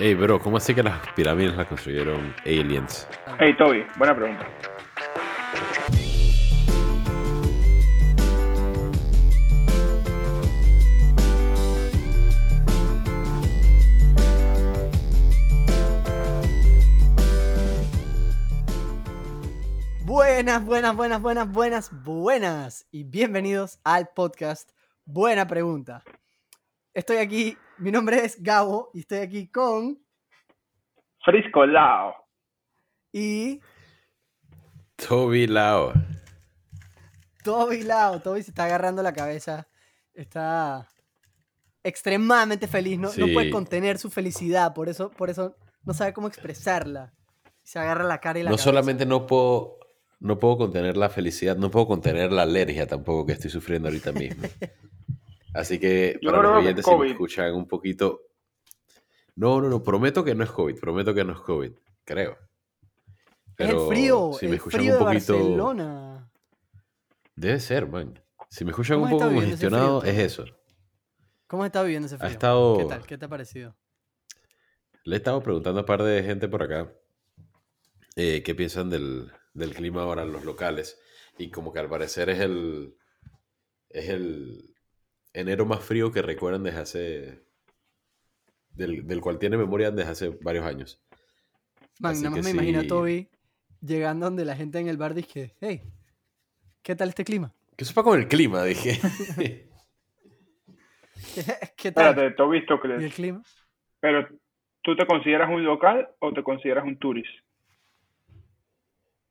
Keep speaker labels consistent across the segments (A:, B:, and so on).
A: Hey, bro, ¿cómo así que las pirámides las construyeron aliens?
B: Hey, Toby, buena pregunta.
C: Buenas, buenas, buenas, buenas, buenas, buenas. Y bienvenidos al podcast Buena Pregunta. Estoy aquí, mi nombre es Gabo y estoy aquí con...
B: Frisco Lao.
C: Y...
A: Toby Lao.
C: Toby Lao. Toby se está agarrando la cabeza. Está extremadamente feliz. No, no puede contener su felicidad. Por eso, por eso no sabe cómo expresarla. Se agarra la cara y la
A: No
C: cabeza.
A: solamente no puedo, no puedo contener la felicidad, no puedo contener la alergia tampoco que estoy sufriendo ahorita mismo. Así que
B: Yo
A: para los oyentes, si me escuchan un poquito. No, no, no, prometo que no es COVID, prometo que no es COVID, creo.
C: Es el frío,
A: si me
C: el
A: escuchan
C: frío
A: un
C: de
A: poquito.
C: Barcelona.
A: Debe ser, man. Si me escuchan
C: ¿Cómo
A: un poco congestionado, es eso.
C: ¿Cómo está viviendo ese
A: Ha
C: frío?
A: estado-
C: ¿Qué tal? ¿Qué te ha parecido?
A: Le he estado preguntando a un par de gente por acá eh, qué piensan del, del clima ahora en los locales. Y como que al parecer es el, es el enero más frío que recuerdan desde hace... Del, del cual tiene memoria desde hace varios años.
C: Man,
A: Así
C: nada más
A: que
C: me imagino a. Toby llegando donde la gente en el bar dice, hey, ¿qué tal este clima?
A: ¿Qué sepa con el clima? Dije.
C: ¿Qué tal?
B: Espérate, Toby
C: ¿Y el
B: Stokles.
C: clima?
B: Pero, ¿tú te consideras un local o te consideras un turist?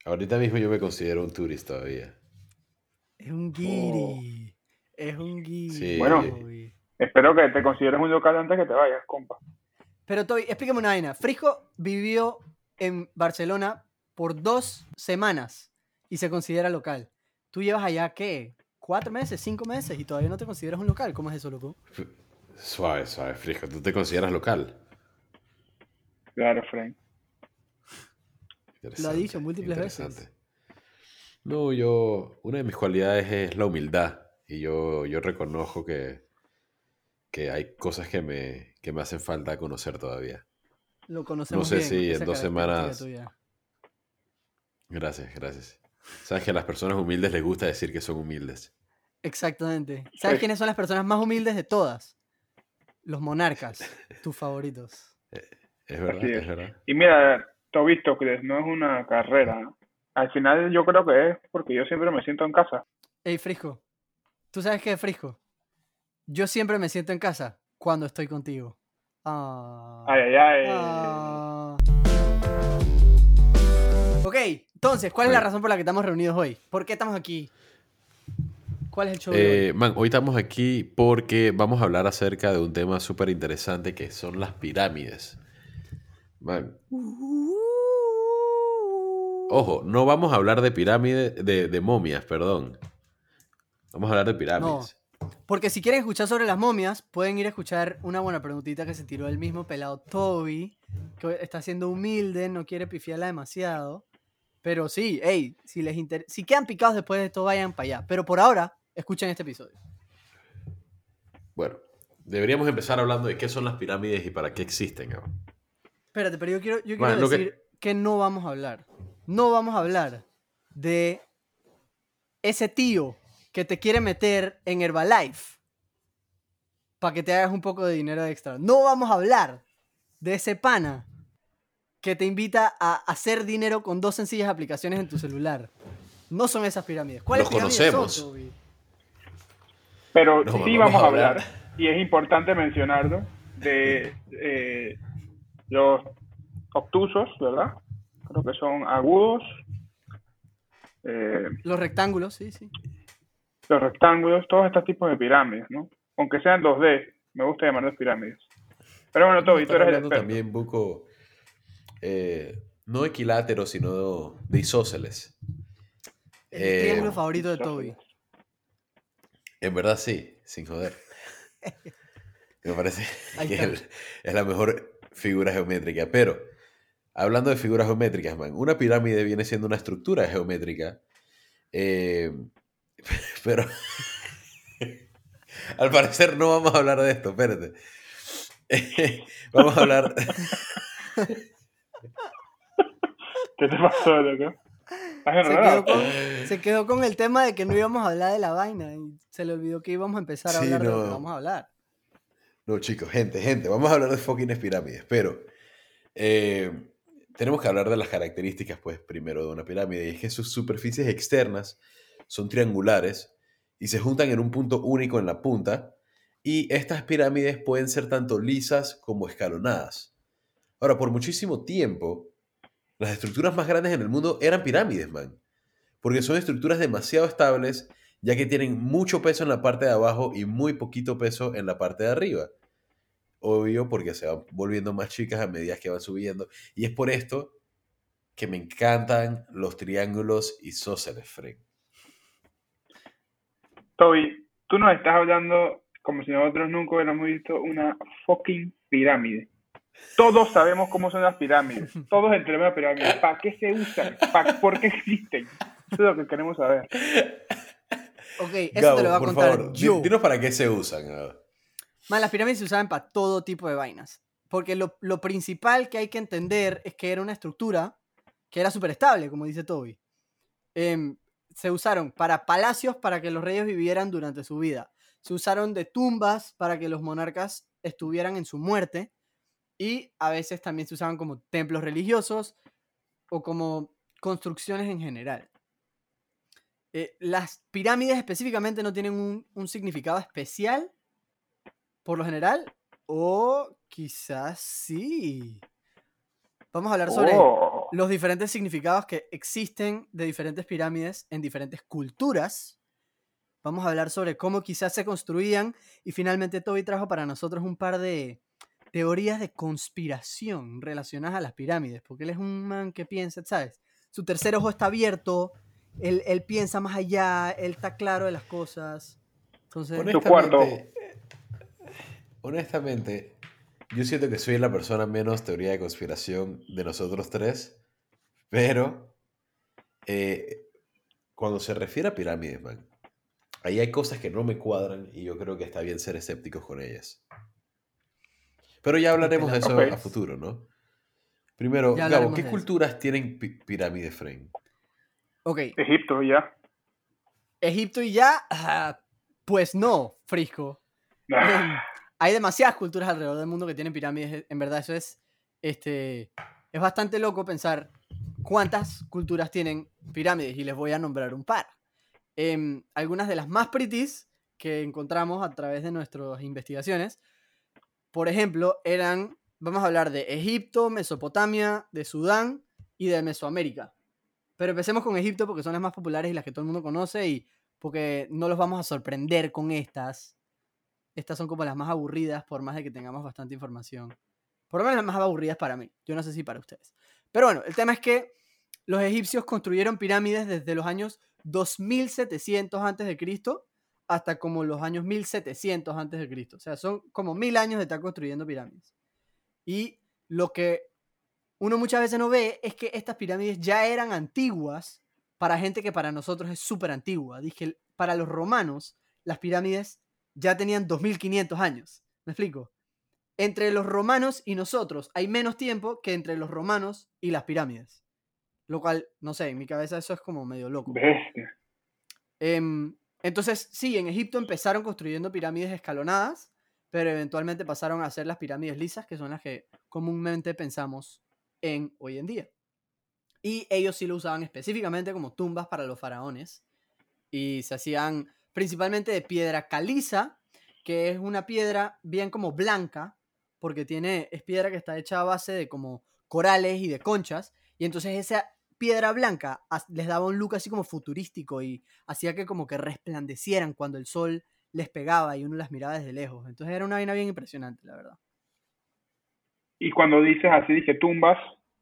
A: Ahorita mismo yo me considero un turista todavía.
C: Es un guiri. Es un.
A: Sí.
B: Bueno. Espero que te consideres un local antes que te vayas, compa.
C: Pero Toby, explícame una vaina. Frisco vivió en Barcelona por dos semanas y se considera local. ¿Tú llevas allá qué? ¿Cuatro meses? ¿Cinco meses? Y todavía no te consideras un local. ¿Cómo es eso, loco?
A: Suave, suave, frisco. ¿Tú te consideras local?
B: Claro, Frank.
C: Lo ha dicho múltiples veces.
A: No, yo, una de mis cualidades es la humildad y yo, yo reconozco que, que hay cosas que me, que me hacen falta conocer todavía.
C: Lo conocemos
A: sé
C: bien,
A: si en dos semanas-
C: tuya.
A: Gracias, gracias. Sabes que a las personas humildes les gusta decir que son humildes.
C: Exactamente. ¿Sabes
B: Sí.
C: quiénes son las personas más humildes de todas? Los monarcas, tus favoritos.
A: Es verdad, es.
B: es.
A: verdad.
B: Y mira, Toby Stokles no es una carrera. ¿no? Al final yo creo que es porque yo siempre me siento en casa.
C: Ey, Frisco. ¿Tú sabes qué es Frisco? Yo siempre me siento en casa cuando estoy contigo. Ah.
B: Ay, ay, ay.
C: Ah. Ok, entonces, ¿cuál es la razón por la que estamos reunidos hoy? ¿Por qué estamos aquí? ¿Cuál es el show de hoy?
A: Eh, man, hoy estamos aquí porque vamos a hablar acerca de un tema súper interesante que son las pirámides. Man, ojo, no vamos a hablar de pirámides, de, de momias, perdón. Vamos a hablar de pirámides.
C: Porque si quieren escuchar sobre las momias, pueden ir a escuchar una buena preguntita que se tiró el mismo pelado Toby, que está siendo humilde, no quiere pifiarla demasiado. Pero sí, hey, si les inter- si quedan picados después de esto, vayan para allá. Pero por ahora, escuchen este episodio.
A: Bueno, deberíamos empezar hablando de qué son las pirámides y para qué existen. ¿no?
C: Espérate, pero yo quiero, yo quiero
A: que-
C: decir que... no vamos a hablar. No vamos a hablar de ese tío que te quiere meter en Herbalife para que te hagas un poco de dinero extra. No vamos a hablar de ese pana que te invita a hacer dinero con dos sencillas aplicaciones en tu celular. No son esas pirámides. ¿Cuáles
A: Los
C: pirámides
A: conocemos.
C: son, Toby?
B: Pero
A: No,
B: sí
A: vamos
B: vamos
A: a
B: a
A: hablar.
B: hablar, y es importante mencionarlo, de eh, los obtusos, ¿verdad? Creo que son agudos, eh,
C: Los rectángulos, sí, sí.
B: Los rectángulos, todos estos tipos de pirámides, ¿no? Aunque sean 2D, me gusta llamarlos pirámides. Pero bueno, Toby, tú eres el experto.
A: también, Buco, eh, no equiláteros, sino de isósceles.
C: El
A: Eh,
C: triángulo favorito de Toby.
A: En verdad sí, sin joder. Me parece que el- es la mejor figura geométrica. Pero, hablando de figuras geométricas, man, una pirámide viene siendo una estructura geométrica. eh, pero, al parecer no vamos a hablar de esto, espérate. Vamos a hablar.
B: ¿Qué te pasó, loco? ¿Estás
C: Se quedó, con, se quedó con el tema de que no íbamos a hablar de la vaina y se le olvidó que íbamos a empezar a
A: Sí,
C: hablar de lo que vamos a hablar.
A: No, chicos, gente, gente, vamos a hablar de fucking pirámides, pero eh, tenemos que hablar de las características, pues, primero de una pirámide, y es que sus superficies externas son triangulares y se juntan en un punto único en la punta, y estas pirámides pueden ser tanto lisas como escalonadas. Ahora, por muchísimo tiempo, las estructuras más grandes en el mundo eran pirámides, man, porque son estructuras demasiado estables, ya que tienen mucho peso en la parte de abajo y muy poquito peso en la parte de arriba. Obvio, porque se van volviendo más chicas a medida que van subiendo. Y es por esto que me encantan los triángulos isósceles, Frank.
B: Toby, tú nos estás hablando como si nosotros nunca hubiéramos visto una fucking pirámide. Todos sabemos cómo son las pirámides. Todos entendemos las pirámides. ¿Para qué se usan? ¿Pa- ¿Por qué existen? Eso es lo que queremos saber.
C: Ok, eso
A: Gabo,
C: te lo voy a
A: por
C: contar
A: favor,
C: yo.
A: dinos para qué se usan.
C: Man, las pirámides se usaban para todo tipo de vainas. Porque lo, lo principal que hay que entender es que era una estructura que era súper estable, como dice Toby. Em, se usaron para palacios para que los reyes vivieran durante su vida. Se usaron de tumbas para que los monarcas estuvieran en su muerte. Y a veces también se usaban como templos religiosos o como construcciones en general. Eh, las pirámides específicamente no tienen un, significado especial, por lo general, o quizás sí. Vamos a hablar sobre
B: Oh,
C: los diferentes significados que existen de diferentes pirámides en diferentes culturas. Vamos a hablar sobre cómo quizás se construían y finalmente Toby trajo para nosotros un par de teorías de conspiración relacionadas a las pirámides, porque él es un man que piensa, ¿sabes? Su tercer ojo está abierto, él, él piensa más allá, él está claro de las cosas. Entonces,
B: Tu cuarto.
A: Honestamente, honestamente, yo siento que soy la persona menos teoría de conspiración de nosotros tres, pero eh, cuando se refiere a pirámides, man, ahí hay cosas que no me cuadran y yo creo que está bien ser escépticos con ellas. Pero ya hablaremos de eso a futuro, ¿no? Primero, Gabo, ¿qué culturas tienen pi- pirámides, Frame?
C: ok,
B: Egipto, ya.
C: Egipto y ya, ah, pues no, Frisco. Em, hay demasiadas culturas alrededor del mundo que tienen pirámides. En verdad, eso es. Este, es bastante loco pensar cuántas culturas tienen pirámides. Y les voy a nombrar un par. Em, algunas de las más pretties que encontramos a través de nuestras investigaciones. Por ejemplo, eran. Vamos a hablar de Egipto, Mesopotamia, de Sudán y de Mesoamérica. Pero empecemos con Egipto porque son las más populares y las que todo el mundo conoce y porque no los vamos a sorprender con estas. Estas son como las más aburridas, por más de que tengamos bastante información. Por lo menos las más aburridas para mí. Yo no sé si para ustedes. Pero bueno, el tema es que los egipcios construyeron pirámides desde los años 2700 a.C. hasta como los años 1700 a.C. O sea, son como mil años de estar construyendo pirámides. Y lo que uno muchas veces no ve es que estas pirámides ya eran antiguas para gente que para nosotros es súper antigua. Dije, para los romanos, las pirámides ya tenían 2500 años. ¿Me explico? Entre los romanos y nosotros hay menos tiempo que entre los romanos y las pirámides. Lo cual, no sé, en mi cabeza eso es como medio loco. Em, entonces, sí, en Egipto empezaron construyendo pirámides escalonadas, pero eventualmente pasaron a hacer las pirámides lisas, que son las que comúnmente pensamos en hoy en día. Y ellos sí lo usaban específicamente como tumbas para los faraones. Y se hacían principalmente de piedra caliza, que es una piedra bien como blanca, porque tiene, es piedra que está hecha a base de como corales y de conchas. Y entonces esa piedra blanca les daba un look así como futurístico y hacía que como que resplandecieran cuando el sol les pegaba y uno las miraba desde lejos. Entonces era una vaina bien impresionante, la verdad.
B: Y cuando dices así, dije tumbas,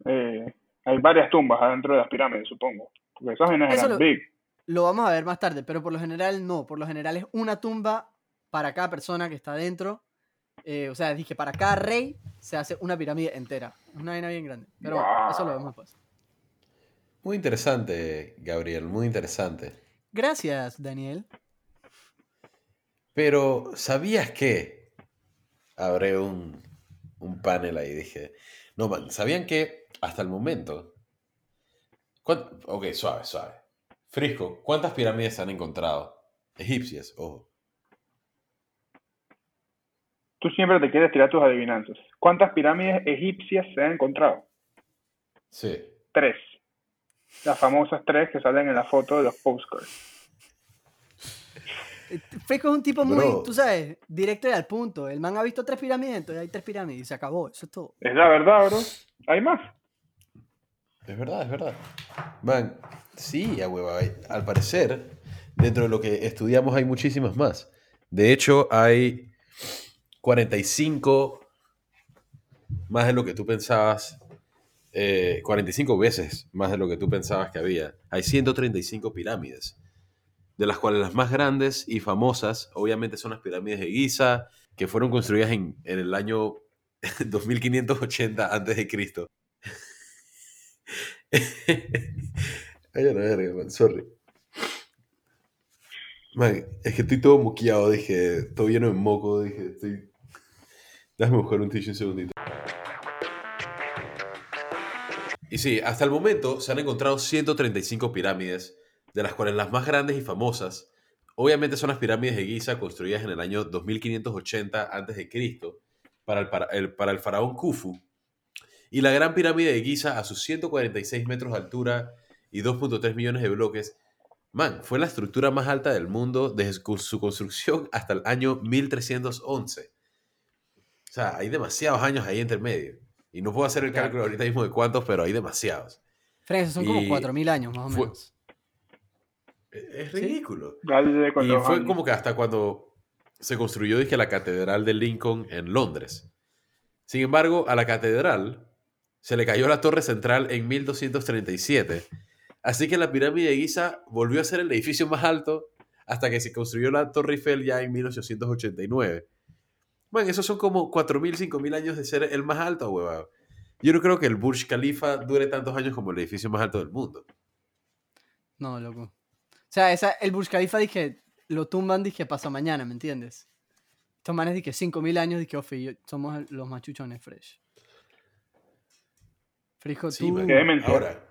B: eh, hay varias tumbas adentro de las pirámides, supongo. Porque esas vainas eran
C: lo-
B: big.
C: Lo vamos a ver más tarde, pero por lo general no. Por lo general es una tumba para cada persona que está dentro. Eh, o sea, dije, para cada rey se hace una pirámide entera. Una vaina bien grande. Pero bueno, eso lo vemos después.
A: Muy interesante, Gabriel, muy interesante.
C: Gracias, Daniel.
A: Pero, ¿sabías que? Abre un un panel ahí. Dije, no, man, ¿sabían que hasta el momento... Ok, suave, suave. Frisco, ¿cuántas pirámides se han encontrado? Egipcias, ojo.
B: Tú siempre te quieres tirar tus adivinanzas. ¿Cuántas pirámides egipcias se han encontrado?
A: Sí.
B: Tres. Las famosas tres que salen en la foto de los postcards.
C: Fresco es un tipo muy,
A: Bro.
C: tú sabes, directo y al punto. El man ha visto tres pirámides, entonces hay tres pirámides y se acabó. Eso es todo.
B: Es la verdad, bro. Hay más.
A: Es verdad, es verdad. Man, sí, a hueva. Al parecer, dentro de lo que estudiamos hay muchísimas más. De hecho, hay 45 más de lo que tú pensabas. eh, 45 veces más de lo que tú pensabas que había. Hay 135 pirámides, de las cuales las más grandes y famosas, obviamente, son las pirámides de Giza, que fueron construidas en, en el año 2580 antes de Cristo. Ay, man, sorry. Es que estoy todo moqueado, dije, todo lleno de moco, dije, estoy... Déjame buscar un tissue un segundito. Y sí, hasta el momento se han encontrado 135 pirámides, de las cuales las más grandes y famosas, obviamente son las pirámides de Giza construidas en el año 2580 a.C. para el, para, el, para el faraón Khufu, y la gran pirámide de Giza a sus 146 metros de altura y 2.3 millones de bloques. Man, fue la estructura más alta del mundo desde su construcción hasta el año 1311. O sea, hay demasiados años ahí entre medio. Y no puedo hacer el
C: Claro.
A: cálculo ahorita mismo de cuántos, pero hay demasiados.
C: Esos son como
A: Y
C: 4.000 años más o
A: fue-
C: menos.
A: Es es
C: Sí.
A: ridículo.
B: Con
A: Y fue
B: años.
A: como que hasta cuando se construyó dije, la Catedral de Lincoln en Londres. Sin embargo, a la catedral se le cayó la torre central en 1237. Así que la pirámide de Giza volvió a ser el edificio más alto hasta que se construyó la Torre Eiffel ya en 1889. Bueno, esos son como 4.000, 5.000 años de ser el más alto, huevado. Yo no creo que el Burj Khalifa dure tantos años como el edificio más alto del mundo.
C: No, loco. O sea, esa, el Burj Khalifa dije, lo tumban, dije, pasa mañana, ¿me entiendes? Estos manes dije, 5.000 años, dije, ofe, somos los machuchones fresh. Frisco,
A: Sí,
C: tú...
A: man. Ahora.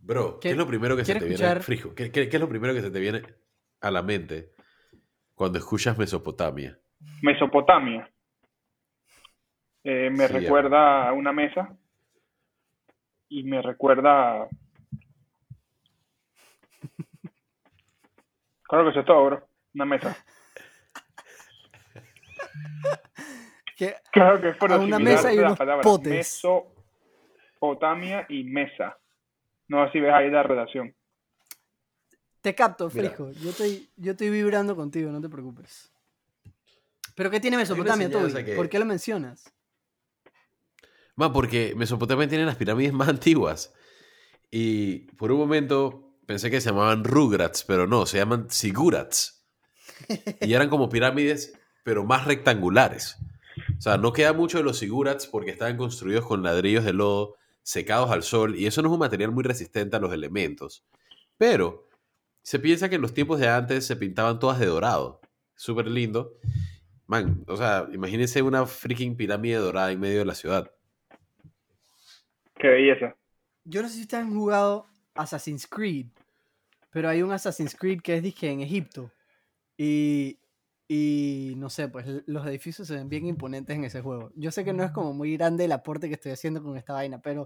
A: Bro, ¿qué,
C: ¿Qué-
A: es lo primero que se te viene? Frijo, ¿qué, qué- qué es lo primero que se te viene a la mente cuando escuchas Mesopotamia?
B: Mesopotamia. Eh, me
A: Sí,
B: recuerda a una mesa. Y me recuerda. Claro que eso es todo, bro. Una mesa.
C: que-
B: Claro que es por
C: A una mesa y unos
B: palabras
C: potes.
B: Mesopotamia y mesa. No sé si ves ahí la relación.
C: Te capto. Frisco. Yo estoy, yo estoy vibrando contigo, no te preocupes. ¿Pero qué tiene Mesopotamia, Toby?
A: que-
C: ¿Por qué lo mencionas?
A: Man, porque Mesopotamia tiene las pirámides más antiguas. Y por un momento pensé que se llamaban Rugrats, pero no, se llaman Sigurats. Y eran como pirámides, pero más rectangulares. O sea, no queda mucho de los Sigurats porque estaban construidos con ladrillos de lodo secados al sol y eso no es un material muy resistente a los elementos. Pero se piensa que en los tiempos de antes se pintaban todas de dorado. Súper lindo. Man, o sea, imagínense una freaking pirámide dorada en medio de la ciudad.
B: Qué belleza.
C: Yo no sé si ustedes han jugado Assassin's Creed, pero hay un Assassin's Creed que es dije en Egipto. Y, y no sé, pues los edificios se ven bien imponentes en ese juego. Yo sé que no es como muy grande el aporte que estoy haciendo con esta vaina, pero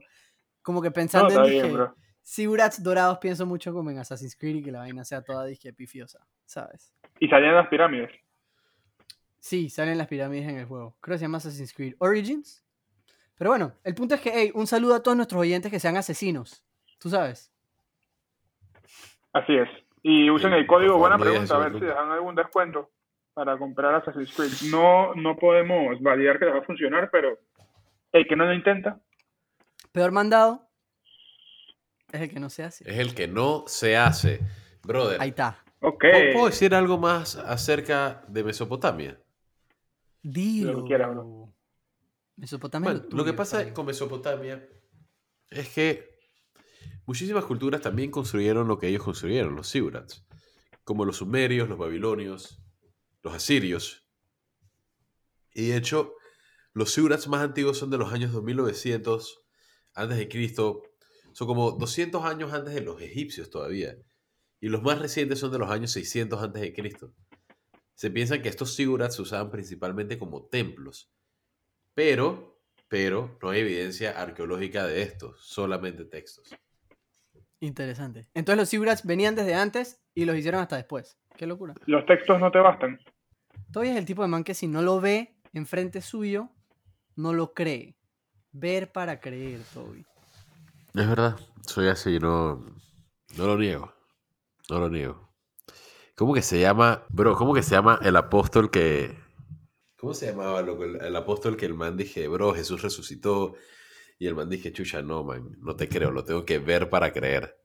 C: como que
B: No,
C: pensando
B: está
C: en
B: bien,
C: dije,
B: bro.
C: Sigurats dorados, pienso mucho como en Assassin's Creed y que la vaina sea toda dije pifiosa, ¿sabes?
B: Y salían las pirámides.
C: Sí, salen las pirámides en el juego. Creo que se llama Assassin's Creed Origins. Pero bueno, el punto es que, hey, un saludo a todos nuestros oyentes que sean asesinos. Tú sabes.
B: Así es. Y usen
A: Sí,
B: el código, buena pregunta, a ver si dejan algún descuento para comprar Assassin's Creed. No, no podemos validar que les va a funcionar, pero el que no lo intenta,
C: Peor mandado es el que no se hace.
A: Es el que no se hace. Brother,
C: Ahí está.
B: ok.
A: ¿puedo, decir algo más acerca de Mesopotamia?
C: Dilo.
B: Lo que quieras, bro.
C: Mesopotamia.
A: Bueno, lo que pasa con Mesopotamia es que muchísimas culturas también construyeron lo que ellos construyeron, los sigurats, como los sumerios, los babilonios, los asirios. Y de hecho, Los zigurats más antiguos son de los años 2900 antes de Cristo. Son como 200 años antes de los egipcios todavía. Y los más recientes son de los años 600 antes de Cristo. Se piensa que estos zigurats se usaban principalmente como templos. Pero, pero no hay evidencia arqueológica de esto, solamente textos.
C: Interesante. Entonces los zigurats venían desde antes y los hicieron hasta después. Qué locura.
B: Los textos no te bastan.
C: Toby es el tipo de man que si no lo ve enfrente suyo, no lo cree. Ver para creer, Toby.
A: Es verdad, soy así, no, no lo niego. No lo niego. ¿Cómo que se llama, bro? ¿Cómo que se llama el apóstol que... ¿Cómo se llamaba, loco? El, el apóstol que el man dije, bro, Jesús resucitó. Y el man dije, chucha, no, man, no te creo, lo tengo que ver para creer.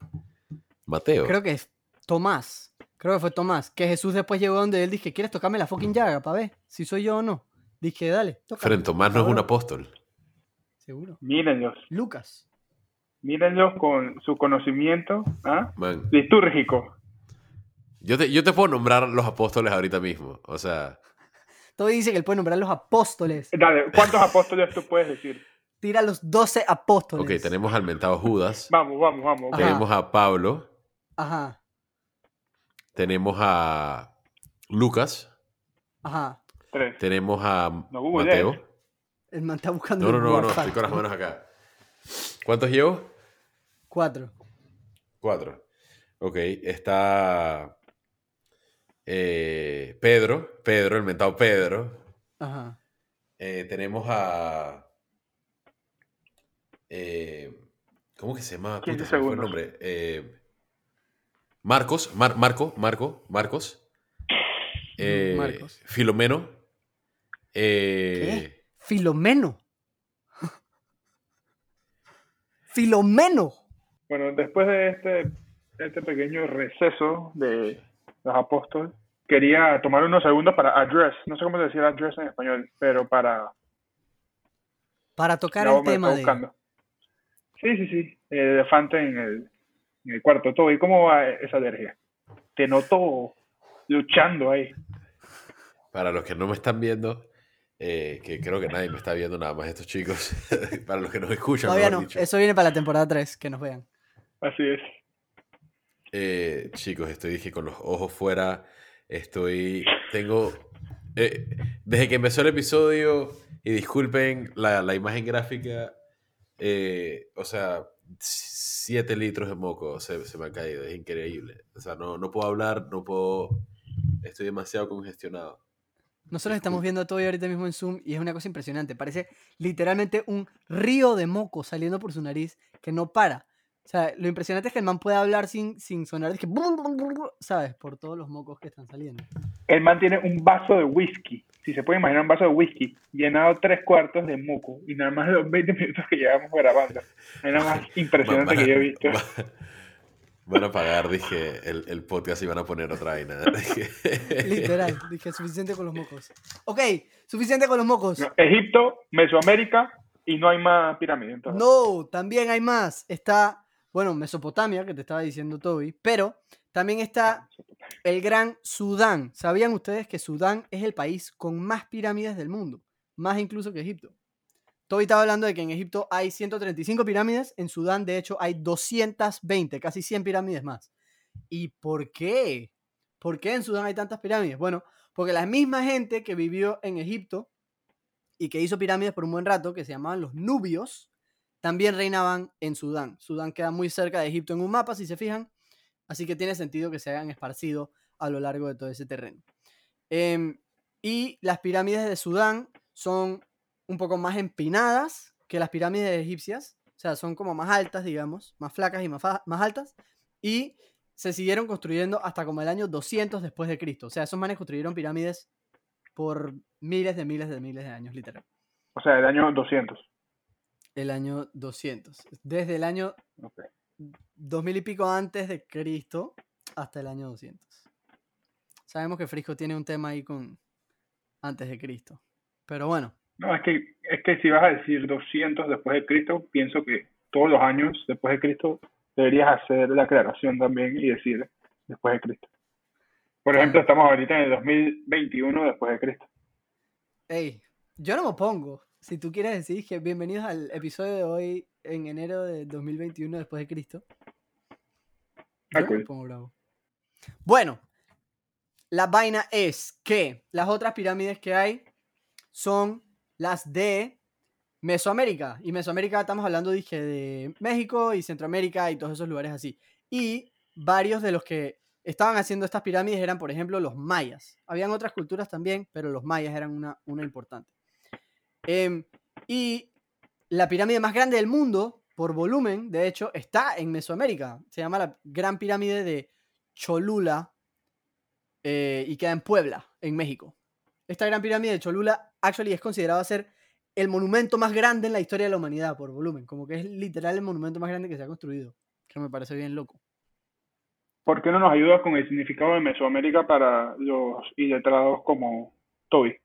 A: Mateo.
C: Creo que es Tomás. Creo que fue Tomás. Que Jesús después llegó donde él dije, ¿quieres tocarme la fucking llaga para ver si soy yo o no? Dije, dale, tócame.
A: Fren Tomás no es un apóstol.
C: Seguro.
B: Mírenlos.
C: Lucas.
B: Mírenlos con su conocimiento ¿ah? Litúrgico.
A: yo te, yo te puedo nombrar los apóstoles ahorita mismo. O sea,
C: Toby dice que él puede nombrar los apóstoles.
B: Dale, ¿cuántos apóstoles tú puedes decir?
C: Tira los 12 apóstoles.
A: ok, tenemos al mentado Judas.
B: Vamos, vamos, vamos.
C: Ajá.
A: Tenemos a Pablo.
C: Ajá,
A: Tenemos a Lucas.
C: ajá.
B: Tres.
A: Tenemos a
B: No.
A: Mateo.
C: El man está buscando.
A: No, no, no, no, estoy con las manos acá. ¿Cuántos llevo?
C: Cuatro.
A: Cuatro. Ok, está eh, Pedro, Pedro, el mentado Pedro.
C: Ajá.
A: Eh, tenemos a... eh, ¿Cómo que se llama?
B: 15
A: Puta, se fue el nombre. Eh, Marcos, Mar- Marco, Marco, Marcos. Eh,
C: Marcos.
A: Filomeno. eh,
C: Filomeno. Filomeno.
B: Bueno, después de este, este pequeño receso de los apóstoles, quería tomar unos segundos para address, no sé cómo decir address en español, pero para...
C: Para tocar
B: no,
C: el
B: me
C: tema de.
B: Sí, sí, sí, el elefante en el, en el cuarto. Todo. ¿Y cómo va esa alergia? Te noto luchando ahí.
A: Para los que no me están viendo, eh, que creo que nadie me está viendo nada más estos chicos. para los que nos escuchan,
C: Todavía no.
A: dicho.
C: Eso viene para la temporada 3, que nos vean.
B: Así es.
A: Eh, chicos, estoy dije con los ojos fuera. Estoy. Tengo. eh, desde que empezó el episodio, y disculpen la, la imagen gráfica, eh, o sea, 7 litros de moco se, se me ha caído. Es increíble. O sea, no, no puedo hablar, no puedo. Estoy demasiado congestionado.
C: Nosotros estamos viendo todo ahorita mismo en Zoom y es una cosa impresionante. Parece literalmente un río de moco saliendo por su nariz que no para. O sea, lo impresionante es que el man puede hablar sin, sin sonar, es que, ¿sabes? Por todos los mocos que están saliendo.
B: El man tiene un vaso de whisky, si se puede imaginar un vaso de whisky, llenado tres cuartos de moco, y nada más de los 20 minutos que llevamos grabando. Es lo más impresionante que yo he visto.
A: Va- Van a pagar, dije, el, el podcast y van a poner otra vaina.
C: Literal, dije, suficiente con los mocos. Ok, suficiente con los mocos.
B: No, Egipto, Mesoamérica, y no hay más pirámides. entonces.
C: No, también hay más. Está, bueno, Mesopotamia, que te estaba diciendo Toby, pero también está el Gran Sudán. ¿Sabían ustedes que Sudán es el país con más pirámides del mundo? Más incluso que Egipto. Toby estaba hablando de que en Egipto hay 135 pirámides, en Sudán de hecho hay 220, casi 100 pirámides más. ¿Y por qué? ¿Por qué en Sudán hay tantas pirámides? Bueno, porque la misma gente que vivió en Egipto y que hizo pirámides por un buen rato, que se llamaban los nubios, también reinaban en Sudán. Sudán queda muy cerca de Egipto en un mapa, si se fijan, así que tiene sentido que se hayan esparcido a lo largo de todo ese terreno. Em, y las pirámides de Sudán son un poco más empinadas que las pirámides egipcias, o sea, son como más altas, digamos, más flacas y más, más altas, y se siguieron construyendo hasta como el año 200 después de Cristo. O sea, esos manes construyeron pirámides por miles de miles de miles de años, literal.
B: O sea, el año 200.
C: El año 200. Desde el año
B: Ok.
C: 2000 y pico antes de Cristo hasta el año 200. Sabemos que Frisco tiene un tema ahí con antes de Cristo. Pero bueno,
B: No, es que, es que si vas a decir 200 después de Cristo, pienso que todos los años después de Cristo deberías hacer la aclaración también y decir después de Cristo. Por ejemplo, estamos ahorita en el 2021 después de Cristo.
C: hey, yo no me opongo. si tú quieres decir que bienvenidos al episodio de hoy en enero de 2021 después de Cristo. Yo no me pongo bravo. Bueno, la vaina es que las otras pirámides que hay son las de Mesoamérica. Y Mesoamérica estamos hablando dije, de México y Centroamérica y todos esos lugares así. Y varios de los que estaban haciendo estas pirámides eran, por ejemplo, los mayas. Habían otras culturas también, pero los mayas eran una, una importante. Em, y la pirámide más grande del mundo, por volumen, de hecho, está en Mesoamérica. Se llama la Gran Pirámide de Cholula eh, y queda en Puebla, en México. Esta Gran Pirámide de Cholula, actually, es considerada ser el monumento más grande en la historia de la humanidad por volumen. Como que es literal el monumento más grande que se ha construido. Que me parece bien loco.
B: ¿Por qué no nos ayudas con el significado de Mesoamérica para los iletrados como Toby?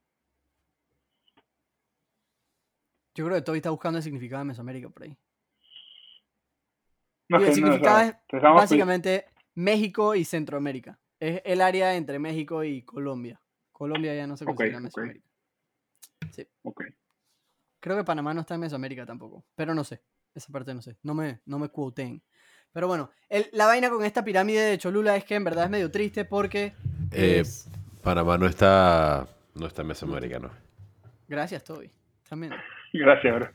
C: Yo creo que Toby está buscando el significado de Mesoamérica por ahí.
B: No
C: Y el
B: no
C: significado es básicamente México y Centroamérica. Es el área entre México y Colombia. Colombia ya no se considera. Mesoamérica.
B: Ok.
C: Creo que Panamá no está en Mesoamérica tampoco. Pero no sé. Esa parte no sé. No me, no me quoten. Pero bueno, el- la vaina con esta pirámide de Cholula es que en verdad es medio triste porque.
A: Eh,
C: es-
A: Panamá no está, no está en Mesoamérica, ¿no?
C: Gracias, Toby. También.
B: Gracias, bro.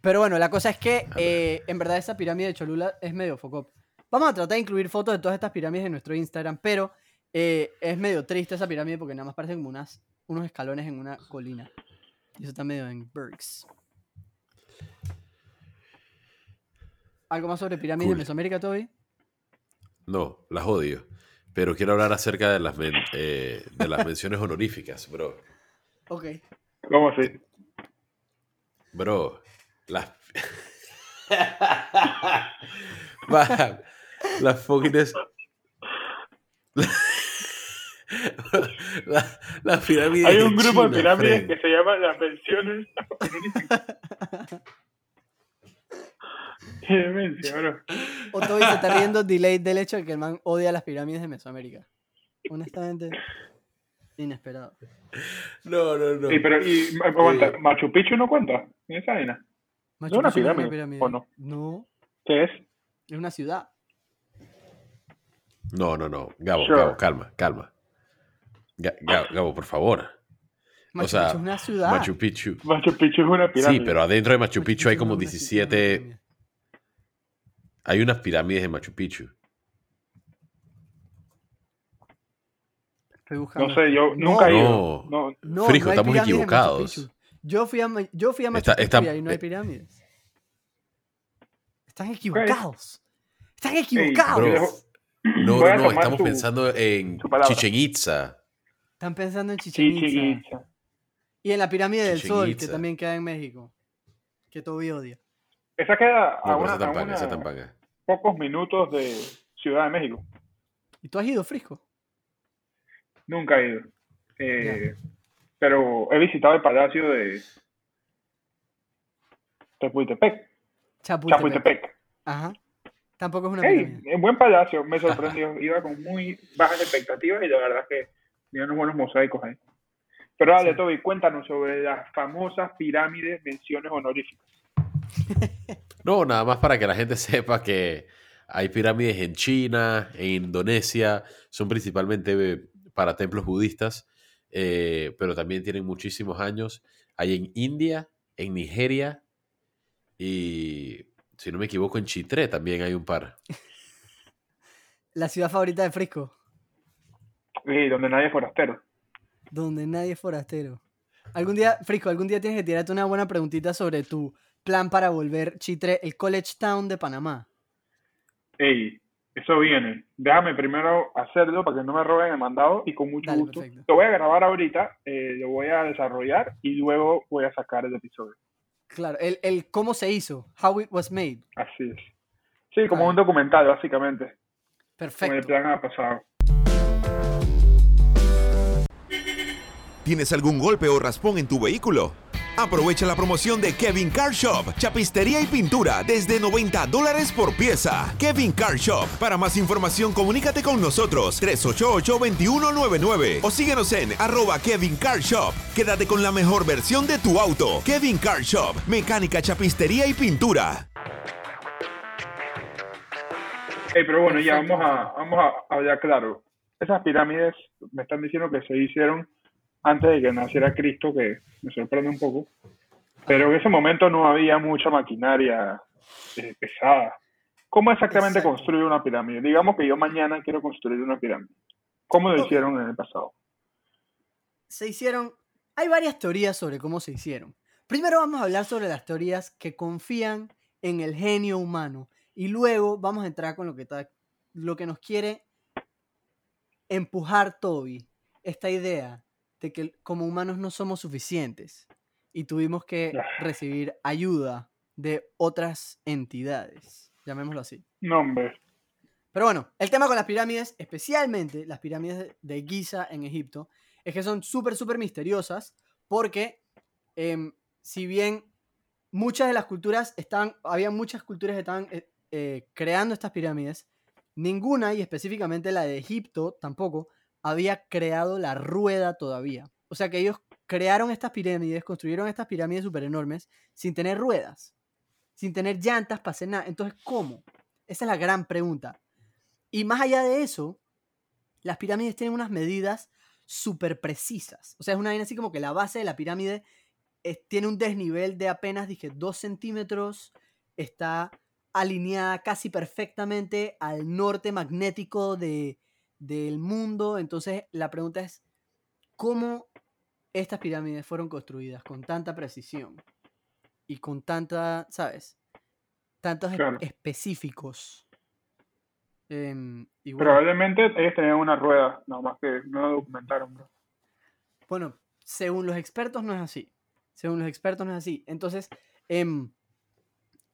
C: Pero bueno, la cosa es que eh, en verdad esa pirámide de Cholula es medio focop. Vamos a tratar de incluir fotos de todas estas pirámides en nuestro Instagram, pero eh, es medio triste esa pirámide porque nada más parecen como unas, unos escalones en una colina. Y eso está medio en Bergs. ¿Algo más sobre pirámides
A: Cool.
C: de Mesoamérica, Toby?
A: No, las odio. Pero quiero hablar acerca de las, men- eh, de las menciones honoríficas, bro.
C: Ok.
B: ¿Cómo así?
A: Bro, las... Va, las fucking... es- La-
B: Hay un grupo de pirámides
A: friend.
B: que se llama las pensiones. Qué demencia, bro.
C: O Toby se está riendo delay del hecho de que el man odia las pirámides de Mesoamérica. Honestamente, inesperado.
A: No, no, no.
B: Sí, pero, y, aguanta,
A: Eh.
B: ¿Machu Picchu no cuenta en esa vaina?
C: Machu
B: una
C: Picchu no
B: pirámide, ¿o no?
C: No,
B: ¿Qué es?
C: es una ciudad.
A: No, no, no. Gabo,
B: Sure.
A: Gabo, calma, calma. Ga- Gabo, por favor.
C: Machu
A: sea,
C: Picchu es una ciudad.
A: Machu Picchu.
B: Machu Picchu es una pirámide.
A: Sí, pero adentro de Machu
C: Machu
A: Picchu hay como
C: es una ciudad,
A: 17...
C: pirámide.
A: Hay unas pirámides de Machu Picchu.
C: Estoy buscando.
B: No sé, yo
C: No,
B: nunca he ido.
A: No.
B: No,
C: No,
A: Frijo,
C: no
A: estamos
C: en
A: equivocados.
C: Yo fui a, yo fui a Machu
A: Está-
C: Picchu
A: está-
C: y ahí no hay
A: eh,
C: pirámides. Están equivocados. Están equivocados.
A: No, no, no, estamos
B: tu-
A: pensando en. Chichen Itza.
C: Están pensando en Chichen
B: Chichen
C: Itza.
B: Itza.
C: Y en la pirámide del
A: Chichen
C: Sol, que también queda en México. Que Toby odia.
B: Esa queda a,
A: No,
B: una,
A: esa
B: a
A: tampanga,
B: una-
A: esa tampanga.
B: pocos minutos de Ciudad de México.
C: ¿Y tú has ido, Frisco?
B: Nunca he ido. Eh, pero he visitado el palacio de.
C: Chapultepec.
B: Chapultepec.
C: Ajá. Tampoco es una
B: Hey,
C: pirámide.
B: un buen palacio, me sorprendió. Iba con muy bajas expectativas y la verdad es que tenía unos buenos mosaicos ahí. Pero dale,
C: Sí.
B: Toby, cuéntanos sobre las famosas pirámides menciones honoríficas.
A: No, nada más para que la gente sepa que hay pirámides en China, en Indonesia, son principalmente eh, para templos budistas, eh, pero también tienen muchísimos años. Hay en India, en Nigeria y, si no me equivoco, en Chitré también hay un par.
C: La ciudad favorita de Frisco.
B: Y donde nadie es forastero.
C: Donde nadie es forastero. Algún día, Frisco, algún día tienes que tirarte una buena preguntita sobre tu plan para volver Chitre, el College Town de Panamá.
B: Ey, eso viene. Déjame primero hacerlo para que no me roben el mandado y con mucho
C: Dale,
B: gusto.
C: perfecto.
B: Lo voy a grabar ahorita, eh, lo voy a desarrollar y luego voy a sacar el episodio.
C: Claro, el, el cómo se hizo, how it was made.
B: Así es. Sí, como un documental, básicamente. Como el
C: Perfecto.
B: plan ha pasado.
D: ¿Tienes algún golpe o raspón en tu vehículo? Aprovecha la promoción de Kevin Car Shop, chapistería y pintura desde 90 dólares por pieza. Kevin Car Shop. Para más información, comunícate con nosotros 388-2199 o síguenos en arroba Kevin Car Shop. Quédate con la mejor versión de tu auto. Kevin Car Shop, mecánica, chapistería y pintura.
B: Hey, pero bueno, ya vamos a, vamos a hablar claro. Esas pirámides me están diciendo que se hicieron antes de que naciera Cristo, que me sorprende un poco. Pero en ese momento no había mucha maquinaria eh, pesada. ¿Cómo exactamente
C: Exacto.
B: construir una pirámide? Digamos que yo mañana quiero construir una pirámide. ¿Cómo lo hicieron en el pasado?
C: se hicieron. Hay varias teorías sobre cómo se hicieron. Primero vamos a hablar sobre las teorías que confían en el genio humano. Y luego vamos a entrar con lo que, ta- lo que nos quiere empujar Toby. Esta idea de que como humanos no somos suficientes. Y tuvimos que
B: Ah.
C: recibir ayuda de otras entidades. Llamémoslo así.
B: No, hombre.
C: Pero bueno, el tema con las pirámides, especialmente las pirámides de- de Giza en Egipto, es que son súper, súper misteriosas porque em, si bien muchas de las culturas estaban, había muchas culturas que estaban eh, eh, creando estas pirámides, ninguna, y específicamente la de Egipto tampoco, había creado la rueda todavía. O sea que ellos crearon estas pirámides, construyeron estas pirámides súper enormes sin tener ruedas, sin tener llantas para hacer nada. Entonces, ¿cómo? Esa es la gran pregunta. Y más allá de eso, las pirámides tienen unas medidas súper precisas. O sea, es una vaina así como que la base de la pirámide tiene un desnivel de apenas, dije, 2 centímetros. Está alineada casi perfectamente al norte magnético de, del mundo. Entonces, la pregunta es, ¿cómo estas pirámides fueron construidas con tanta precisión? Y con tanta, ¿sabes? Tantos
B: Claro.
C: específicos. Em, y bueno,
B: Probablemente ellos tenían una rueda, nada más que no lo documentaron, bro.
C: Bueno, según los expertos no es así. Según los expertos no es así. Entonces, em,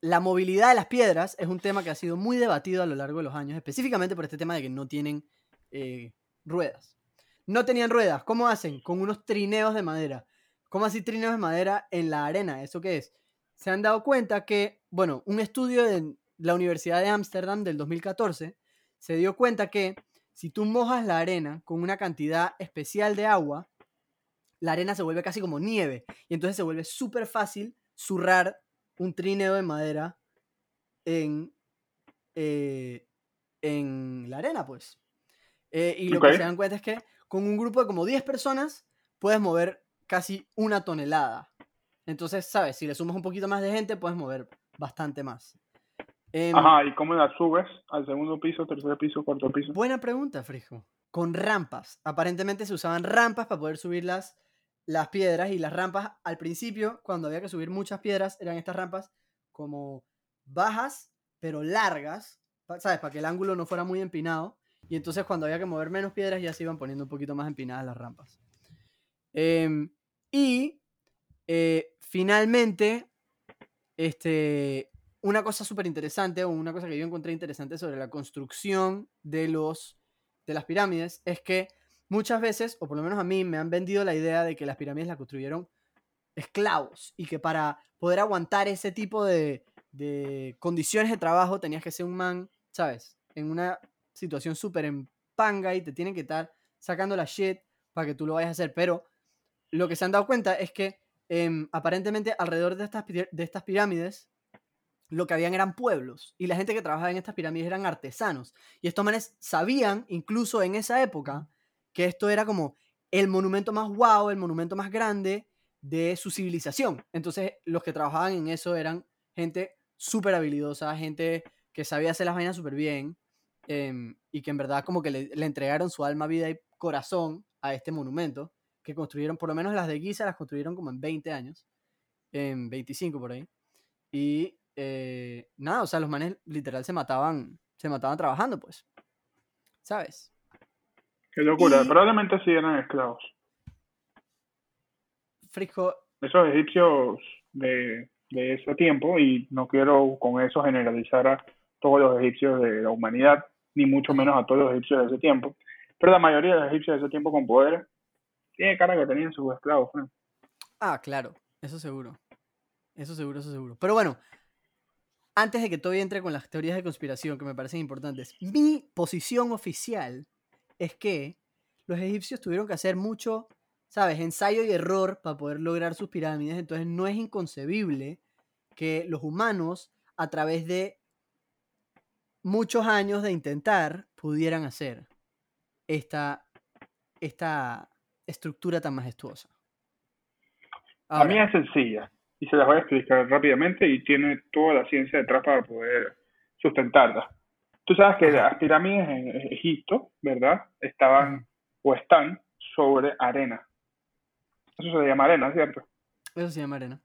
C: la movilidad de las piedras es un tema que ha sido muy debatido a lo largo de los años, específicamente por este tema de que no tienen eh, ruedas. No tenían ruedas. ¿Cómo hacen? Con unos trineos de madera. ¿Cómo así trineos de madera en la arena? ¿Eso qué es? Se han dado cuenta que, bueno, un estudio de la Universidad de Ámsterdam del 2014 se dio cuenta que si tú mojas la arena con una cantidad especial de agua, la arena se vuelve casi como nieve. Y entonces se vuelve súper fácil zurrar un trineo de madera en, eh, en la arena, pues. Eh, y lo que se dan cuenta es que con un grupo de como 10 personas puedes mover casi una tonelada. Entonces, ¿sabes? Si le sumas un poquito más de gente, puedes mover bastante más. Em,
B: Ajá, ¿y cómo la subes al segundo piso, tercer piso, cuarto piso?
C: Buena pregunta, Frijo. Con rampas. Aparentemente se usaban rampas para poder subir las, las piedras y las rampas al principio, cuando había que subir muchas piedras, eran estas rampas como bajas, pero largas, ¿sabes? Para que el ángulo no fuera muy empinado. Y entonces cuando había que mover menos piedras ya se iban poniendo un poquito más empinadas las rampas. Em, y eh, finalmente, este, una cosa súper interesante, o una cosa que yo encontré interesante sobre la construcción de, los, de las pirámides, es que muchas veces, o por lo menos a mí, me han vendido la idea de que las pirámides las construyeron esclavos y que para poder aguantar ese tipo de, de condiciones de trabajo tenías que ser un man, ¿sabes? En una situación súper en panga y te tienen que estar sacando la shit para que tú lo vayas a hacer. Pero lo que se han dado cuenta es que em, aparentemente alrededor de estas, de estas pirámides lo que habían eran pueblos y la gente que trabajaba en estas pirámides eran artesanos. Y estos manes sabían, incluso en esa época, que esto era como el monumento más guau, el monumento más grande de su civilización. Entonces, los que trabajaban en eso eran gente súper habilidosa, gente que sabía hacer las vainas súper bien em, y que en verdad como que le, le entregaron su alma, vida y corazón a este monumento que construyeron, por lo menos las de Giza las construyeron como en 20 años, en 25 por ahí. Y eh, nada, o sea, los manes literal se mataban, se mataban trabajando, pues. ¿Sabes?
B: Qué locura,
C: Y-
B: probablemente sí eran esclavos.
C: Frijo,
B: Esos egipcios de, de ese tiempo, y no quiero con eso generalizar a todos los egipcios de la humanidad, ni mucho menos a todos los egipcios de ese tiempo, pero la mayoría de los egipcios de ese tiempo con poder, tiene cara que tenían sus esclavos.
C: ah, claro, Eso seguro. Eso seguro, eso seguro. Pero bueno, antes de que todo entre con las teorías de conspiración que me parecen importantes, mi posición oficial es que los egipcios tuvieron que hacer mucho, ¿sabes? Ensayo y error para poder lograr sus pirámides. Entonces no es inconcebible que los humanos, a través de muchos años de intentar, pudieran hacer esta, esta estructura tan majestuosa.
B: A mí
C: Ahora,
B: es sencilla y se las voy a explicar rápidamente y tiene toda la ciencia detrás para poder sustentarla. Tú sabes que las pirámides en Egipto, ¿verdad? Estaban o están sobre arena. Eso se llama arena, ¿cierto?
C: eso se llama arena.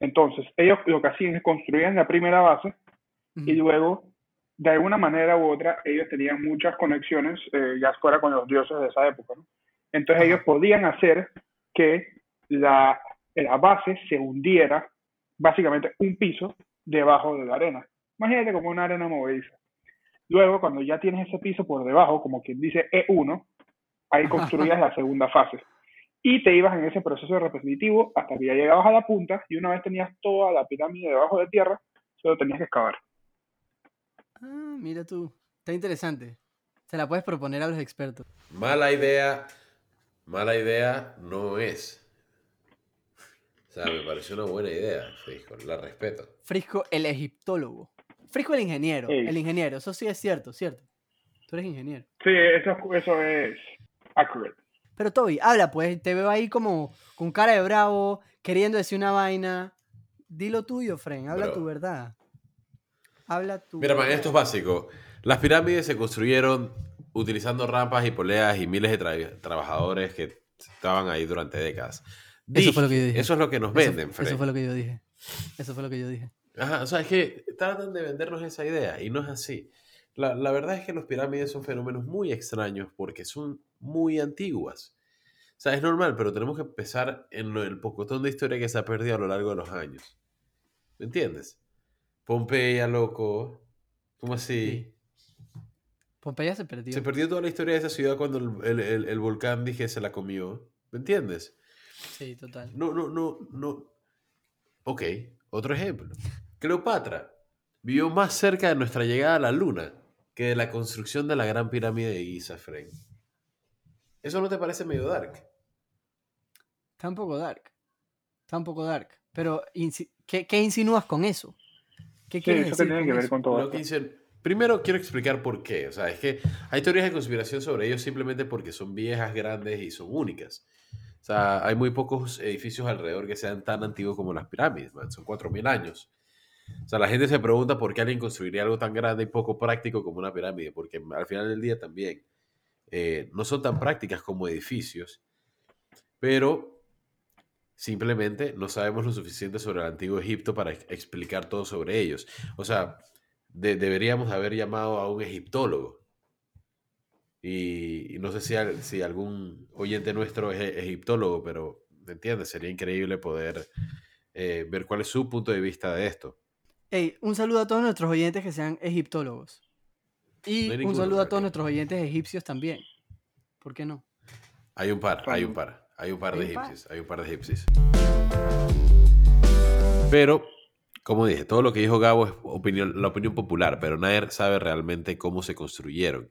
B: Entonces, ellos lo que hacían es construían la primera base y luego, de alguna manera u otra, ellos tenían muchas conexiones, eh, ya fuera con los dioses de esa época, ¿no? Entonces ellos podían hacer que la, la base se hundiera básicamente un piso debajo de la arena. Imagínate como una arena movediza. Luego, cuando ya tienes ese piso por debajo, como quien dice E1, ahí construías la segunda fase. Y te ibas en ese proceso repetitivo hasta que ya llegabas a la punta y una vez tenías toda la pirámide debajo de tierra, solo tenías que excavar.
C: Ah, mira tú. Está interesante. Se la puedes proponer a los expertos.
A: Mala idea, mala idea no es. O sea, me pareció una buena idea, Frisco, la respeto.
C: Frisco, el egiptólogo. Frisco, el ingeniero. El ingeniero. Eso sí es cierto, cierto. Tú eres ingeniero.
B: Sí, eso, eso es accurate.
C: Pero Toby, habla pues. Te veo ahí como con cara de bravo, queriendo decir una vaina. Dilo tuyo, Fren. Habla
A: Bro.
C: tu verdad. Habla tu
A: Mira, man, esto es básico. Las pirámides se construyeron utilizando rampas y poleas y miles de tra- trabajadores que estaban ahí durante décadas.
C: Eso fue lo que yo dije.
A: Eso es lo que nos
C: Eso-
A: venden,
C: eso,
A: Fred.
C: fue lo que yo dije. Eso fue lo que yo dije.
A: Ajá, o sea, es que tratan de vendernos esa idea y no es así. La, la verdad es que los pirámides son fenómenos muy extraños porque son muy antiguas. O sea, es normal, pero tenemos que empezar en lo- el pocotón de historia que se ha perdido a lo largo de los años. ¿Me entiendes? Pompeya, loco. ¿Cómo así?
C: Pompeya se perdió.
A: Se perdió toda la historia de esa ciudad cuando el, el- el- el volcán dije se la comió. ¿Me entiendes?
C: Sí, total.
A: No, no, no, no. Ok, otro ejemplo. Cleopatra vivió más cerca de nuestra llegada a la luna que de la construcción de la gran pirámide de Giza, Frank. ¿Eso no te parece medio dark?
C: Está un poco dark. Está un poco dark. Pero, ¿qué, qué insinúas con eso? ¿Qué
B: Sí, eso que
C: decir
B: tiene que ver
C: eso?
B: con todo
A: Lo que
B: esto.
A: dicen. Primero quiero explicar por qué. O sea, es que hay teorías de conspiración sobre ellos simplemente porque son viejas, grandes y son únicas. O sea, hay muy pocos edificios alrededor que sean tan antiguos como las pirámides, man. Son 4.000 años. O sea, la gente se pregunta por qué alguien construiría algo tan grande y poco práctico como una pirámide, porque al final del día también eh, no son tan prácticas como edificios, pero simplemente no sabemos lo suficiente sobre el antiguo Egipto para ex- explicar todo sobre ellos. O sea, de- deberíamos haber llamado a un egiptólogo. Y, y no sé si, al- si algún oyente nuestro es e- egiptólogo, pero, ¿me entiendes? Sería increíble poder eh, ver cuál es su punto de vista de esto.
C: Ey, un saludo a todos nuestros oyentes que sean egiptólogos. Y
A: No
C: un saludo a todos nuestros oyentes egipcios también. ¿Por qué no?
A: Hay un par, hay un par, hay un par de egipcios, hay un par de egipcios. Pero, como dije, todo lo que dijo Gabo es opinión, la opinión popular, pero nadie sabe realmente cómo se construyeron.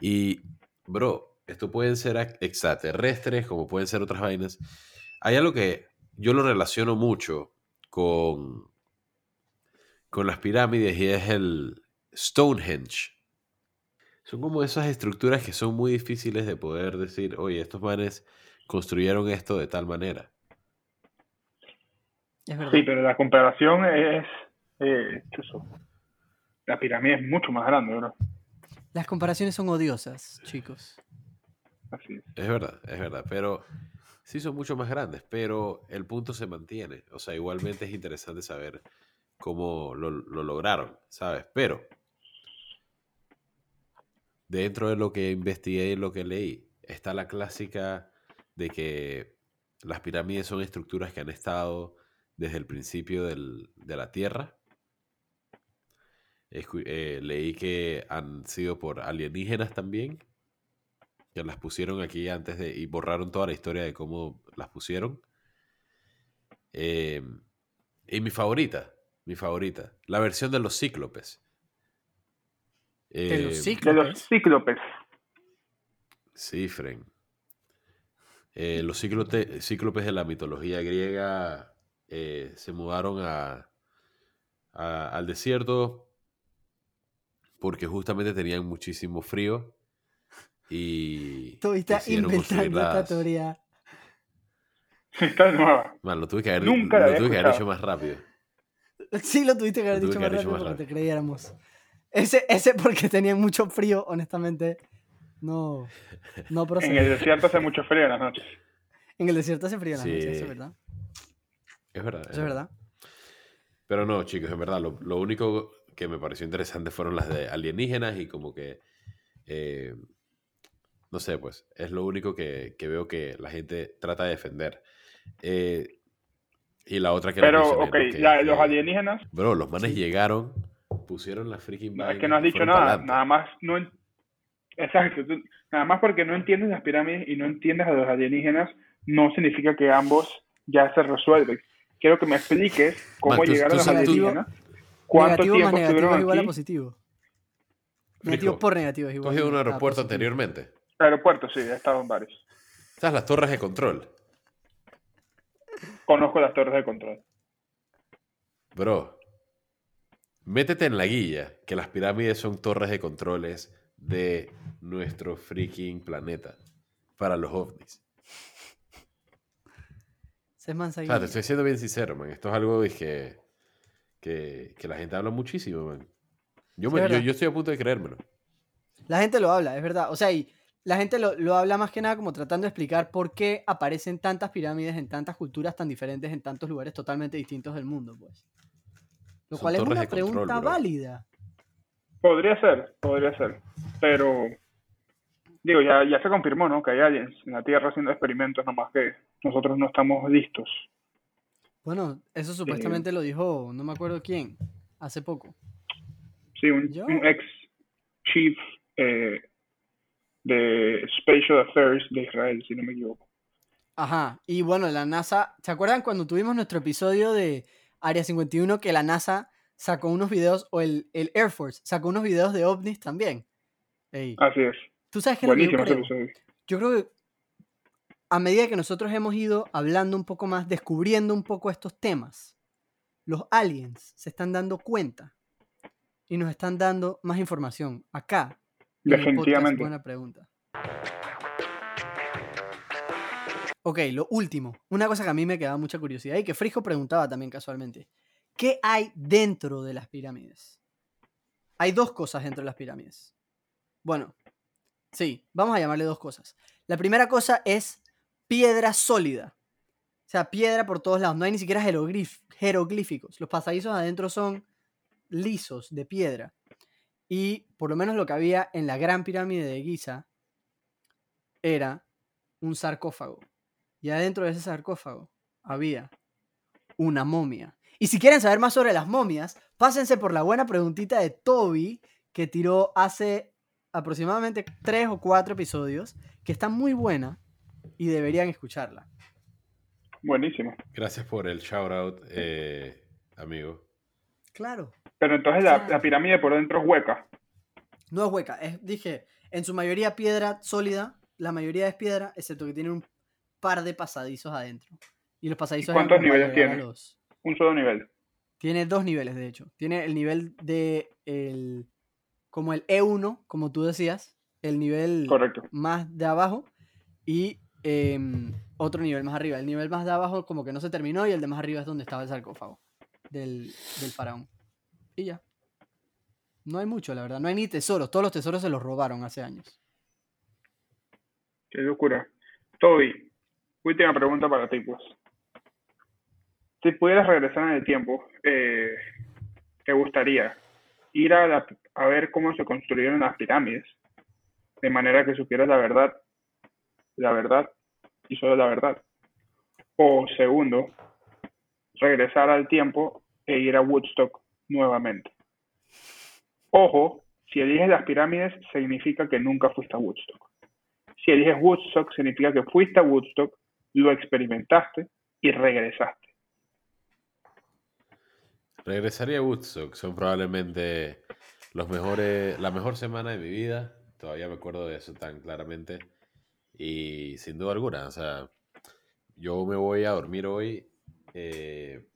A: Y, bro, esto pueden ser extraterrestres, como pueden ser otras vainas. Hay algo que yo lo relaciono mucho con, con las pirámides y es el Stonehenge. Son como esas estructuras que son muy difíciles de poder decir, oye, estos manes construyeron esto de tal manera.
B: Sí, pero la comparación es. Eh. La pirámide es mucho más grande, ¿verdad?
C: Las comparaciones son odiosas, chicos.
B: Así es.
A: Es verdad, es verdad, pero sí son mucho más grandes, pero el punto se mantiene. O sea, igualmente es interesante saber cómo lo, lo lograron, ¿sabes? Pero dentro de lo que investigué y lo que leí, está la clásica de que las pirámides son estructuras que han estado desde el principio del- de la Tierra. Escu- eh, leí que han sido por alienígenas también, que las pusieron aquí antes de y borraron toda la historia de cómo las pusieron. Eh, y mi favorita, mi favorita, la versión de los cíclopes.
C: De
A: Eh,
C: los
B: De los
C: cíclopes.
B: cíclopes.
A: Sí, Fren. Eh, los cíclote- cíclopes de la mitología griega eh, se mudaron a, a- al desierto porque justamente tenían muchísimo frío y
C: Tú estás inventando esta
A: las-
C: teoría.
B: Está nueva.
A: Man, lo tuve que haber,
B: Nunca
A: lo tuve que haber hecho más rápido.
C: Sí, lo tuviste que haber
A: Lo
C: dicho
A: que
C: más
A: haber dicho
C: rápido
A: más
C: porque te
A: rápido.
C: creyéramos. Ese, ese porque tenían mucho frío, honestamente, no, no
B: En
C: procede.
B: el desierto hace mucho frío en las noches.
C: En el desierto hace frío en las
A: Sí.
C: noches, eso es verdad.
A: Es verdad.
C: Eso es verdad.
A: Pero no, chicos, en verdad, lo, lo único que me pareció interesante fueron las de alienígenas y como que, eh, no sé, pues, es lo único que, que veo que la gente trata de defender. Eh, y la otra que
B: Pero, ok,
A: porque,
B: la- los
A: eh,
B: alienígenas,
A: Bro, los manes llegaron, pusieron la freaking
B: no, es que no has dicho nada. Nada más, no. Exacto. tú- nada más porque no entiendes las pirámides y no entiendes a los alienígenas, no significa que ambos ya se resuelven. Quiero que me expliques cómo
A: Man, tú-
B: llegaron
A: tú
B: los
A: tú-
B: alienígenas, cuánto
C: negativo más
B: tiempo
C: negativo es
B: estuvieron
C: igual a
B: aquí.
C: positivo. Negativo por negativo es
A: ¿Tú
C: igual
A: has ido a un aeropuerto anteriormente?
B: Aeropuerto, sí, he estado en varios.
A: ¿Sabes las torres de control?
B: Conozco las torres de control.
A: Bro, métete en la guía que las pirámides son torres de controles de nuestro freaking planeta para los ovnis.
C: Es
A: O sea, te estoy siendo bien sincero, man. Esto es algo que, que, que la gente habla muchísimo, man. Yo,
C: Sí,
A: me-
C: es
A: yo,
C: verdad.
A: yo estoy a punto de creérmelo.
C: La gente lo habla, es verdad. O sea, y la gente lo, lo habla más que nada como tratando de explicar por qué aparecen tantas pirámides en tantas culturas tan diferentes en tantos lugares totalmente distintos del mundo, pues. Lo
A: Son
C: cual es una
A: control,
C: pregunta válida.
B: Podría ser, podría ser. Pero, digo, ya, ya se confirmó, ¿no? Que hay aliens en la Tierra haciendo experimentos, nomás que nosotros no estamos listos.
C: Bueno, eso supuestamente lo dijo, no me acuerdo quién, hace poco.
B: Sí, un ex chief eh, de Spatial Affairs de Israel, si no me equivoco.
C: Ajá, y bueno, la NASA, ¿se acuerdan cuando tuvimos nuestro episodio de Área 51 que la NASA sacó unos videos, o el, el Air Force sacó unos videos de ovnis también? Ey,
B: Así es.
C: ¿Tú sabes qué es lo que yo creo?
B: episodio.
C: Yo creo que a medida que nosotros hemos ido hablando un poco más, descubriendo un poco estos temas, los aliens se están dando cuenta y nos están dando más información. Acá.
B: Definitivamente.
C: buena pregunta. Ok, lo último. Una cosa que a mí me quedaba mucha curiosidad y que Frisco preguntaba también casualmente. ¿Qué hay dentro de las pirámides? Hay dos cosas dentro de las pirámides. Bueno, sí, vamos a llamarle dos cosas. La primera cosa es piedra sólida. O sea, piedra por todos lados. No hay ni siquiera jeroglíficos. Los pasadizos adentro son lisos de piedra. Y por lo menos lo que había en la gran pirámide de Giza era un sarcófago. Y adentro de ese sarcófago había una momia. Y si quieren saber más sobre las momias, pásense por la buena preguntita de Toby que tiró hace aproximadamente tres o cuatro episodios, que está muy buena y deberían escucharla.
B: Buenísimo.
A: Gracias por el shout out, eh, amigo.
C: Claro.
B: Pero entonces la, pirámide por dentro es hueca.
C: No es hueca, es, dije, en su mayoría piedra sólida, la mayoría es piedra, excepto que tiene un par de pasadizos adentro. Y los pasadizos eran
B: cuántos niveles tiene?
C: los-
B: Un solo nivel.
C: Tiene dos niveles, de hecho. Tiene el nivel de el como el E1, como tú decías, el nivel
B: Correcto.
C: más de abajo y em, otro nivel más arriba. El nivel más de abajo como que no se terminó y el de más arriba es donde estaba el sarcófago del, del faraón. Y ya. No hay mucho, la verdad. No hay ni tesoros. Todos los tesoros se los robaron hace años.
B: Qué locura. Toby, última pregunta para ti, pues. Si pudieras regresar en el tiempo, eh, ¿te gustaría ir a, la- a ver cómo se construyeron las pirámides? De manera que supieras la verdad, la verdad y solo la verdad. O segundo, regresar al tiempo e ir a Woodstock nuevamente. Ojo, si eliges las pirámides, significa que nunca fuiste a Woodstock. Si eliges Woodstock, significa que fuiste a Woodstock, lo experimentaste y regresaste.
A: Regresaría a Woodstock. Son probablemente los mejores, la mejor semana de mi vida. Todavía me acuerdo de eso tan claramente. Y sin duda alguna, o sea, yo me voy a dormir hoy eh,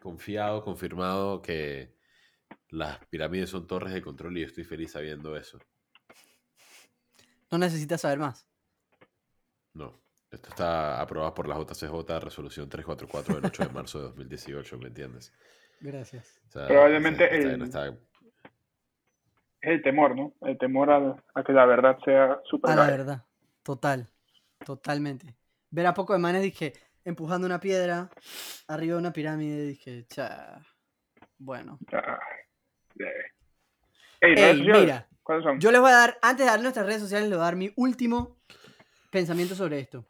A: confiado, confirmado que las pirámides son torres de control y yo estoy feliz sabiendo eso.
C: No necesitas saber más.
A: No. Esto está aprobado por la JCJ, resolución 344 del 8 de marzo de 2018, ¿me entiendes?
C: Gracias.
A: O sea,
B: Probablemente
A: esta
B: el-
A: está-
B: temor, ¿no? El temor a, a que la verdad sea super
C: A la verdad. Total. Totalmente. Ver a poco de manes, dije, empujando una piedra arriba de una pirámide, dije, cha. Bueno.
B: Ah. Ey, redes
C: Ey,
B: sociales,
C: mira,
B: ¿Cuáles son?
C: yo les voy a dar, antes de dar nuestras redes sociales, les voy a dar mi último pensamiento sobre esto.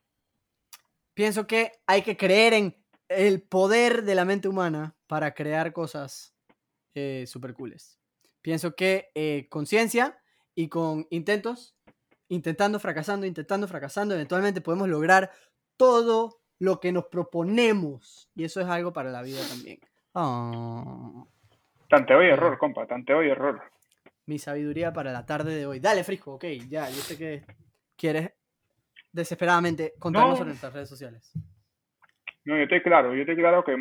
C: Pienso que hay que creer en el poder de la mente humana para crear cosas eh, super cooles. Pienso que eh, con ciencia y con intentos, intentando, fracasando, intentando, fracasando, eventualmente podemos lograr todo lo que nos proponemos. Y eso es algo para la vida también. Ah,
B: Tanteo y error, compa, tanteo y error.
C: mi sabiduría para la tarde de hoy. Dale, Frisco, ok, ya, yo sé que quieres desesperadamente contarnos
B: No.
C: sobre nuestras redes sociales.
B: No, yo estoy claro, yo estoy claro que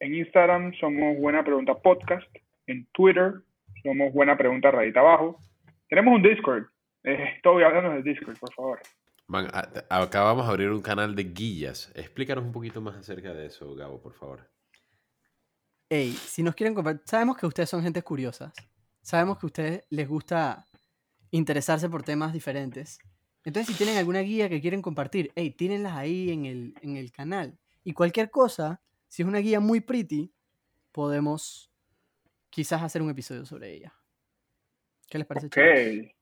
B: en Instagram somos Buena Pregunta Podcast, en Twitter somos Buena Pregunta Radita Abajo. Tenemos un Discord. Eh, estoy hablando del Discord, por favor.
A: Man, a- acabamos de abrir un canal de guillas. Explícanos un poquito más acerca de eso, Gabo, por favor.
C: Ey, si nos quieren compartir, sabemos que ustedes son gentes curiosas. Sabemos que a ustedes les gusta interesarse por temas diferentes. Entonces, si tienen alguna guía que quieren compartir, hey, tírenlas ahí en el, en el canal. Y cualquier cosa, si es una guía muy pretty, podemos quizás hacer un episodio sobre ella. ¿Qué les parece?
B: Ok.
C: chicos?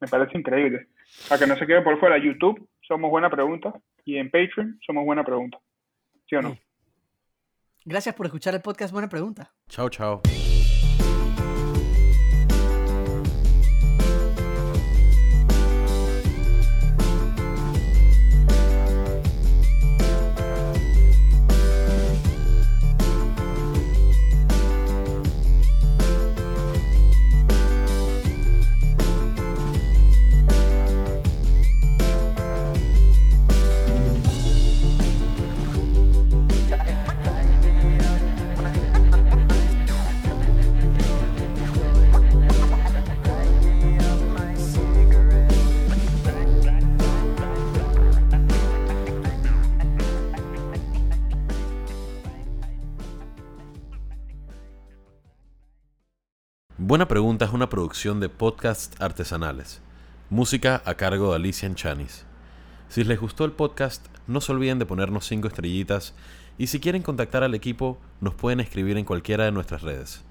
B: Me parece increíble. Para que no se quede por fuera, YouTube somos Buena Pregunta y en Patreon somos Buena Pregunta. ¿Sí o no?
C: Gracias por escuchar el podcast. Buena pregunta.
A: Chao, chao. De podcasts artesanales. Música a cargo de Alicia Chanis. Si les gustó el podcast, no se olviden de ponernos 5 estrellitas y si quieren contactar al equipo, nos pueden escribir en cualquiera de nuestras redes.